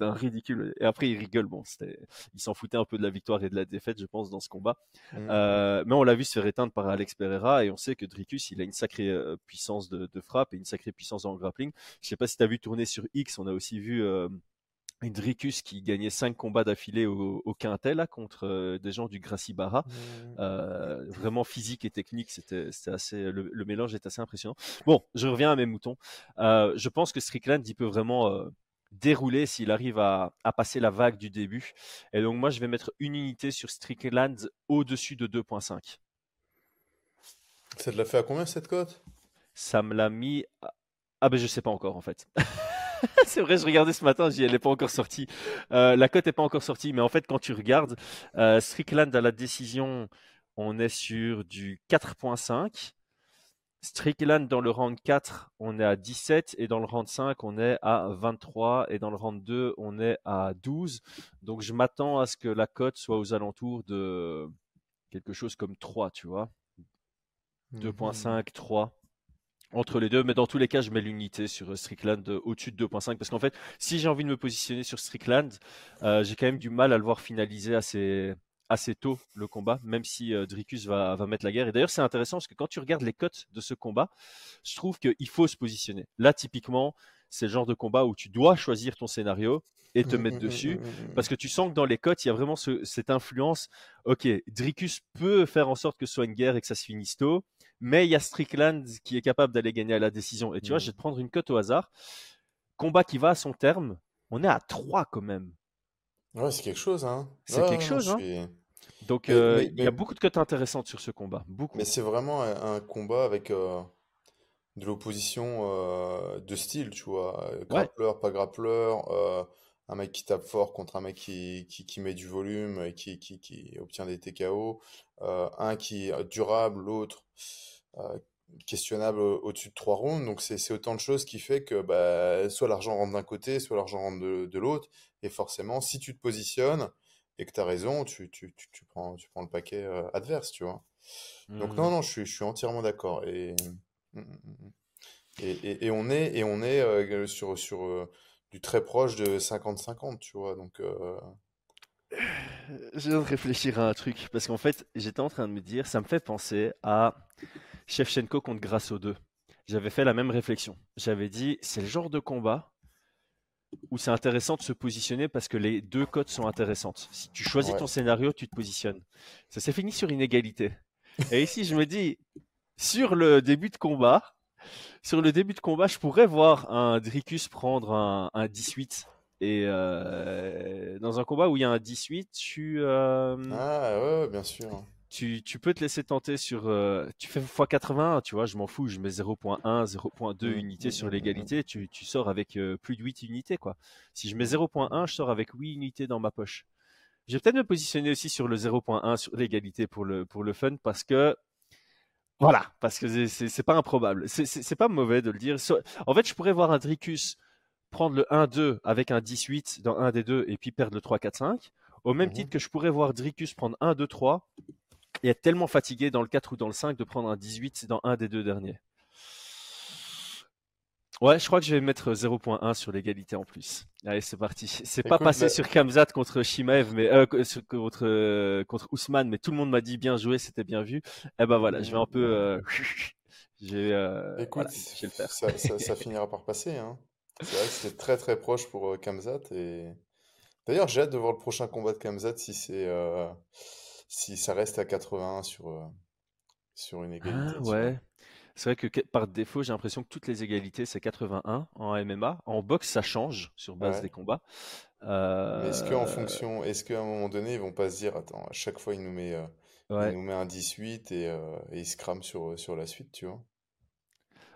un ridicule. Et après, il rigole. Bon, il s'en foutait un peu de la victoire et de la défaite, je pense, dans ce combat. Mmh. Euh, mais on l'a vu se faire éteindre par Alex Pereira, et on sait que Dricus, il a une sacrée euh, puissance de, frappe et une sacrée puissance en grappling. Je sais pas si tu as vu tourner sur X, on a aussi vu euh, Dricus qui gagnait cinq combats d'affilée au, au quintet contre euh, des gens du Gracie Barra. Mmh. Euh, vraiment physique et technique, c'était assez le, mélange est assez impressionnant. Bon, je reviens à mes moutons. Euh, je pense que Strickland il peut vraiment dérouler s'il arrive à, passer la vague du début. Et donc moi je vais mettre une unité sur Strickland au-dessus de 2.5. Ça te l'a fait à combien cette cote? Ça me l'a mis. Ah ben je sais pas encore en fait. c'est vrai, je regardais ce matin, elle n'est pas encore sortie. Euh, la cote n'est pas encore sortie, mais en fait, quand tu regardes, euh, Strickland à la décision, on est sur du 4.5. Strickland dans le round 4, on est à 17 et dans le round 5, on est à 23 et dans le round 2, on est à 12. Donc je m'attends à ce que la cote soit aux alentours de quelque chose comme 3, tu vois. 2.5, 3 entre les deux, mais dans tous les cas, je mets l'unité sur euh, Strickland euh, au-dessus de 2.5 parce qu'en fait, si j'ai envie de me positionner sur Strickland, euh, j'ai quand même du mal à le voir finaliser assez, assez tôt le combat, même si Dricus va, va, mettre la guerre. Et d'ailleurs, c'est intéressant parce que quand tu regardes les cotes de ce combat, je trouve qu'il faut se positionner. Là, typiquement, c'est le genre de combat où tu dois choisir ton scénario et te mmh, mettre mmh, dessus. Mmh, parce que tu sens que dans les cotes, il y a vraiment cette influence. Ok, Dricus peut faire en sorte que ce soit une guerre et que ça se finisse tôt, mais il y a Strickland qui est capable d'aller gagner à la décision. Et tu vois, je vais te prendre une cote au hasard. Combat qui va à son terme, on est à 3 quand même. Ouais, c'est quelque chose, hein. C'est quelque chose, hein. Donc, euh, il y a beaucoup de cotes intéressantes sur ce combat. Beaucoup. Mais c'est vraiment un, combat avec euh, de l'opposition euh, de style, tu vois. Grappleur, pas grappleur un mec qui tape fort contre un mec qui, qui, met du volume et qui, qui, qui obtient des TKO, euh, un qui est durable, l'autre euh, questionnable au-dessus de trois rounds. Donc c'est autant de choses qui fait que bah, soit l'argent rentre d'un côté, soit l'argent rentre de, l'autre. Et forcément, si tu te positionnes et que tu as raison, tu, tu, tu, prends, tu prends le paquet euh, adverse, tu vois. Donc non, mmh. non, je suis, je suis entièrement d'accord. Et, mmh, mmh, et, et, on est, et on est sur... sur très proche de 50-50, tu vois. Donc, euh... Je viens de réfléchir à un truc, parce qu'en fait, j'étais en train de me dire, ça me fait penser à Shevchenko contre Grasso 2. J'avais fait la même réflexion. J'avais dit, c'est le genre de combat où c'est intéressant de se positionner parce que les deux codes sont intéressantes. Si tu choisis ton scénario, tu te positionnes. Ça s'est fini sur une égalité. Et ici, je me dis, sur le début de combat, sur le début de combat, je pourrais voir un Dricus prendre un, 18. Et euh, dans un combat où il y a un 18, tu. Euh, ah ouais, bien sûr. Tu, peux te laisser tenter sur. Euh, tu fais x81, tu vois, je m'en fous, je mets 0.1, 0.2 mm, unités mm, sur mm, l'égalité, tu, sors avec plus de 8 unités, quoi. Si je mets 0.1, je sors avec 8 unités dans ma poche. Je vais peut-être me positionner aussi sur le 0.1 sur l'égalité pour le, pour le fun parce que voilà, parce que c'est pas improbable. C'est pas mauvais de le dire. En fait, je pourrais voir un Dricus prendre le 1-2 avec un 18 dans un des deux et puis perdre le 3-4-5. Au même mmh titre que je pourrais voir Dricus prendre 1-2-3 et être tellement fatigué dans le 4 ou dans le 5 de prendre un 18 dans un des deux derniers. Ouais, je crois que je vais mettre 0.1 sur l'égalité en plus. Allez, c'est parti. C'est pas passé bah sur Kamzat contre Shimaev, mais euh, contre euh, contre Ousmane, mais tout le monde m'a dit bien joué, c'était bien vu. Eh ben voilà, je vais un peu. Euh, j'ai. Euh, Écoute, le faire. Ça, ça, finira par passer. Hein. C'est vrai que c'était très très proche pour Kamzat et. D'ailleurs, j'ai hâte de voir le prochain combat de Kamzat si c'est si ça reste à 81 sur sur une égalité. Ah, ouais. C'est vrai que par défaut, j'ai l'impression que toutes les égalités, c'est 81 en MMA. En boxe, ça change sur base des combats. est-ce qu'en euh, fonction, est-ce qu'à un moment donné, ils vont pas se dire, attends, à chaque fois, il nous met, euh, nous met un 18 et, euh, et il se crame sur, sur la suite, tu vois?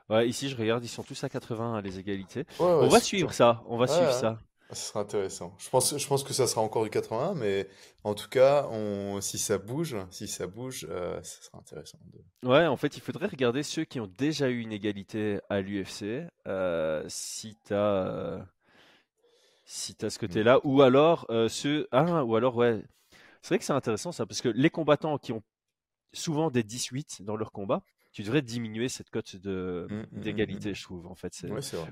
Ouais, ici, je regarde, ils sont tous à 81 les égalités. on va suivre ça, on va suivre ça. Ce sera intéressant. Je pense, je pense que ça sera encore du 81, mais en tout cas, on, si ça bouge, si ça bouge, euh, ça sera intéressant. Ouais, en fait, il faudrait regarder ceux qui ont déjà eu une égalité à l'UFC. Euh, si tu as, euh, si as ce côté-là, mm. ou alors ceux, ah, ou alors ouais, c'est vrai que c'est intéressant ça, parce que les combattants qui ont souvent des 18 dans leur combat, tu devrais diminuer cette cote de, mmh, mmh, mmh, d'égalité, je trouve. En fait,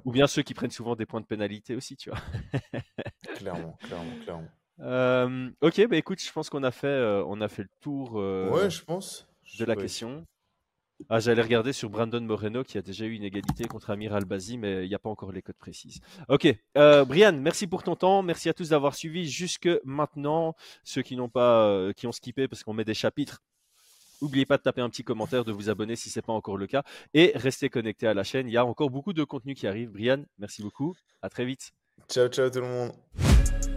Ou bien ceux qui prennent souvent des points de pénalité aussi, tu vois. clairement, clairement, clairement. Euh, ok, bah écoute, je pense qu'on a fait, euh, on a fait le tour. Euh, ouais, je pense. De la question. Ah, j'allais regarder sur Brandon Moreno qui a déjà eu une égalité contre Amir Albazi, mais il n'y a pas encore les codes précises. Ok, Brian, merci pour ton temps, merci à tous d'avoir suivi jusque maintenant. Ceux qui n'ont pas, qui ont skippé parce qu'on met des chapitres N'oubliez pas de taper un petit commentaire, de vous abonner si ce n'est pas encore le cas et restez connectés à la chaîne. Il y a encore beaucoup de contenu qui arrive. Brian, merci beaucoup. À très vite. Ciao, ciao tout le monde.